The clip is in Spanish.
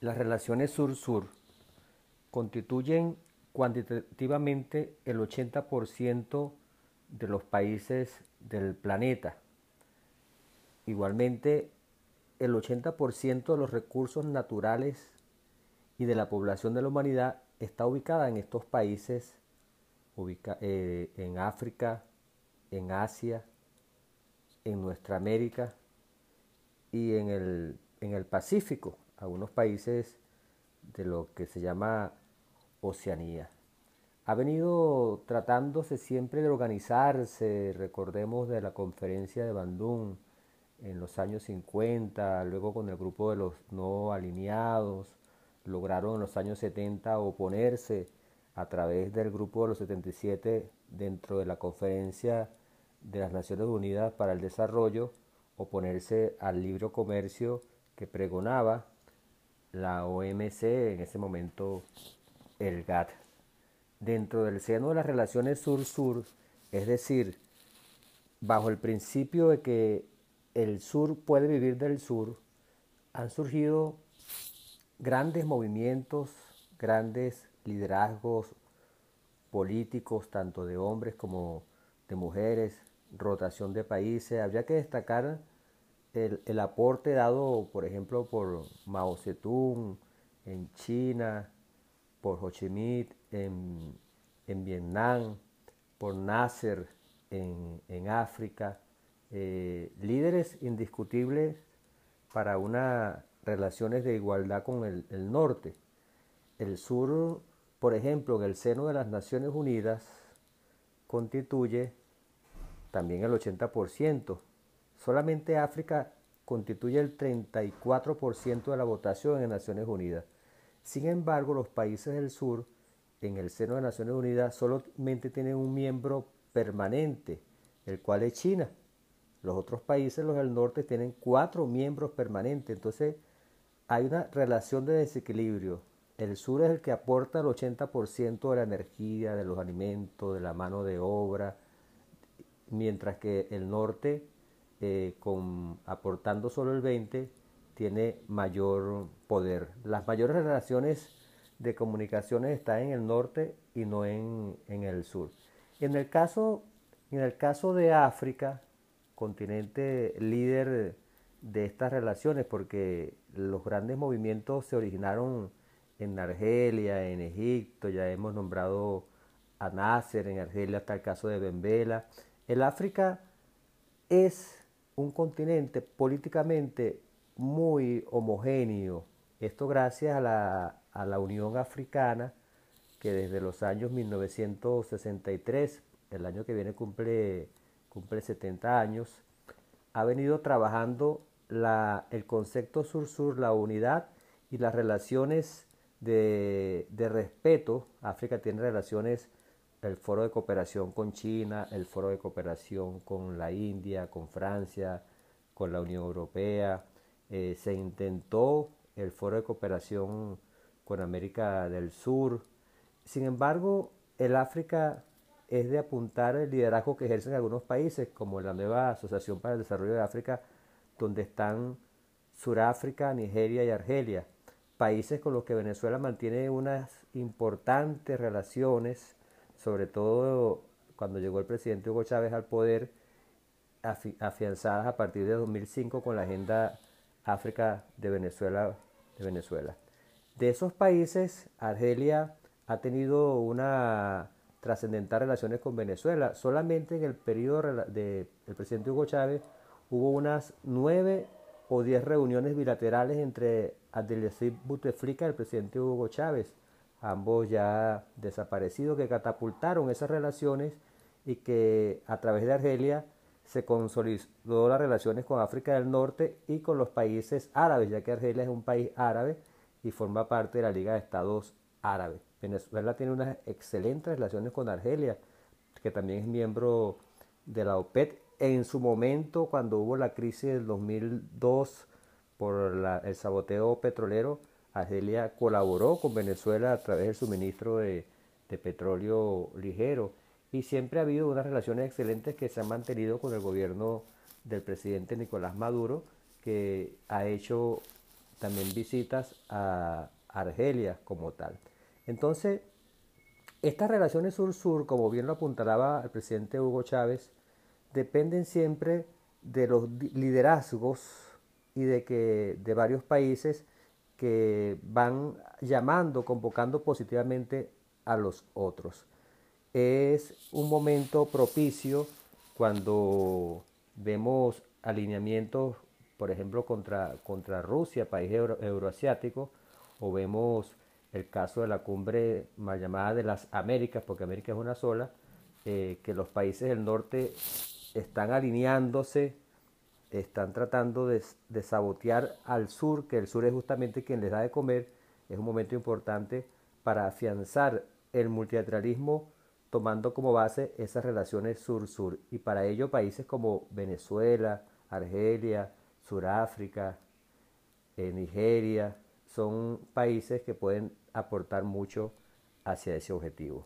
Las relaciones sur-sur constituyen cuantitativamente el 80% de los países del planeta. Igualmente, el 80% de los recursos naturales y de la población de la humanidad está ubicada en estos países, eh, en África, en Asia, en nuestra América y en el, en el Pacífico, algunos países de lo que se llama Oceanía. Ha venido tratándose siempre de organizarse, recordemos de la conferencia de Bandung en los años 50, luego con el grupo de los no alineados, lograron en los años 70 oponerse a través del grupo de los 77 dentro de la conferencia de las Naciones Unidas para el Desarrollo, oponerse al libre comercio que pregonaba la OMC, en ese momento el GATT. Dentro del seno de las relaciones sur-sur, es decir, bajo el principio de que el sur puede vivir del sur, han surgido grandes movimientos, grandes liderazgos políticos, tanto de hombres como de mujeres, rotación de países. Habría que destacar el, aporte dado, por ejemplo, por Mao Zedong en China, por Ho Chi Minh en, Vietnam, por Nasser en, África, eh, líderes indiscutibles para unas relaciones de igualdad con el, el norte. El sur, por ejemplo, en el seno de las Naciones Unidas, constituye también el 80%. Solamente África constituye el 34% de la votación en Naciones Unidas. Sin embargo, los países del sur, en el seno de Naciones Unidas, solamente tienen un miembro permanente, el cual es China. Los otros países, los del norte, tienen cuatro miembros permanentes. Entonces, hay una relación de desequilibrio. El sur es el que aporta el 80% de la energía, de los alimentos, de la mano de obra, mientras que el norte, eh, con, aportando solo el 20%, tiene mayor poder. Las mayores relaciones de comunicaciones están en el norte y no en, el sur. En el, caso, en el caso de África, continente líder de estas relaciones, porque los grandes movimientos se originaron en Argelia, en Egipto, ya hemos nombrado a Nasser en Argelia, hasta el caso de Benvela, el África es un continente políticamente muy homogéneo. Esto gracias a la, a la Unión Africana, que desde los años 1963, el año que viene cumple, cumple 70 años, ha venido trabajando la, el concepto sur-sur, la unidad y las relaciones de, de respeto. África tiene relaciones el foro de cooperación con China, el foro de cooperación con la India, con Francia, con la Unión Europea. Eh, se intentó el foro de cooperación con América del Sur. Sin embargo, el África es de apuntar el liderazgo que ejercen algunos países, como la nueva Asociación para el Desarrollo de África, donde están Suráfrica, Nigeria y Argelia, países con los que Venezuela mantiene unas importantes relaciones sobre todo cuando llegó el presidente Hugo Chávez al poder, afianzadas a partir de 2005 con la agenda África de Venezuela, de Venezuela. De esos países, Argelia ha tenido una trascendental relaciones con Venezuela. Solamente en el periodo del presidente Hugo Chávez hubo unas nueve o diez reuniones bilaterales entre Abdelaziz Bouteflika y el presidente Hugo Chávez ambos ya desaparecidos, que catapultaron esas relaciones y que a través de Argelia se consolidó las relaciones con África del Norte y con los países árabes, ya que Argelia es un país árabe y forma parte de la Liga de Estados Árabes. Venezuela tiene unas excelentes relaciones con Argelia, que también es miembro de la OPET. En su momento, cuando hubo la crisis del 2002 por el saboteo petrolero, Argelia colaboró con Venezuela a través del suministro de, petróleo ligero y siempre ha habido unas relaciones excelentes que se han mantenido con el gobierno del presidente Nicolás Maduro, que ha hecho también visitas a Argelia como tal. Entonces, estas relaciones sur-sur, como bien lo apuntalaba el presidente Hugo Chávez, dependen siempre de los liderazgos y de que de varios países que van llamando, convocando positivamente a los otros. Es un momento propicio cuando vemos alineamientos, por ejemplo, contra, contra Rusia, país euroasiático, o vemos el caso de la cumbre mal llamada de las Américas, porque América es una sola, eh, que los países del norte están alineándose están tratando de, sabotear al sur, que el sur es justamente quien les da de comer, es un momento importante para afianzar el multilateralismo tomando como base esas relaciones sur-sur. Y para ello países como Venezuela, Argelia, Suráfrica, eh, Nigeria, son países que pueden aportar mucho hacia ese objetivo.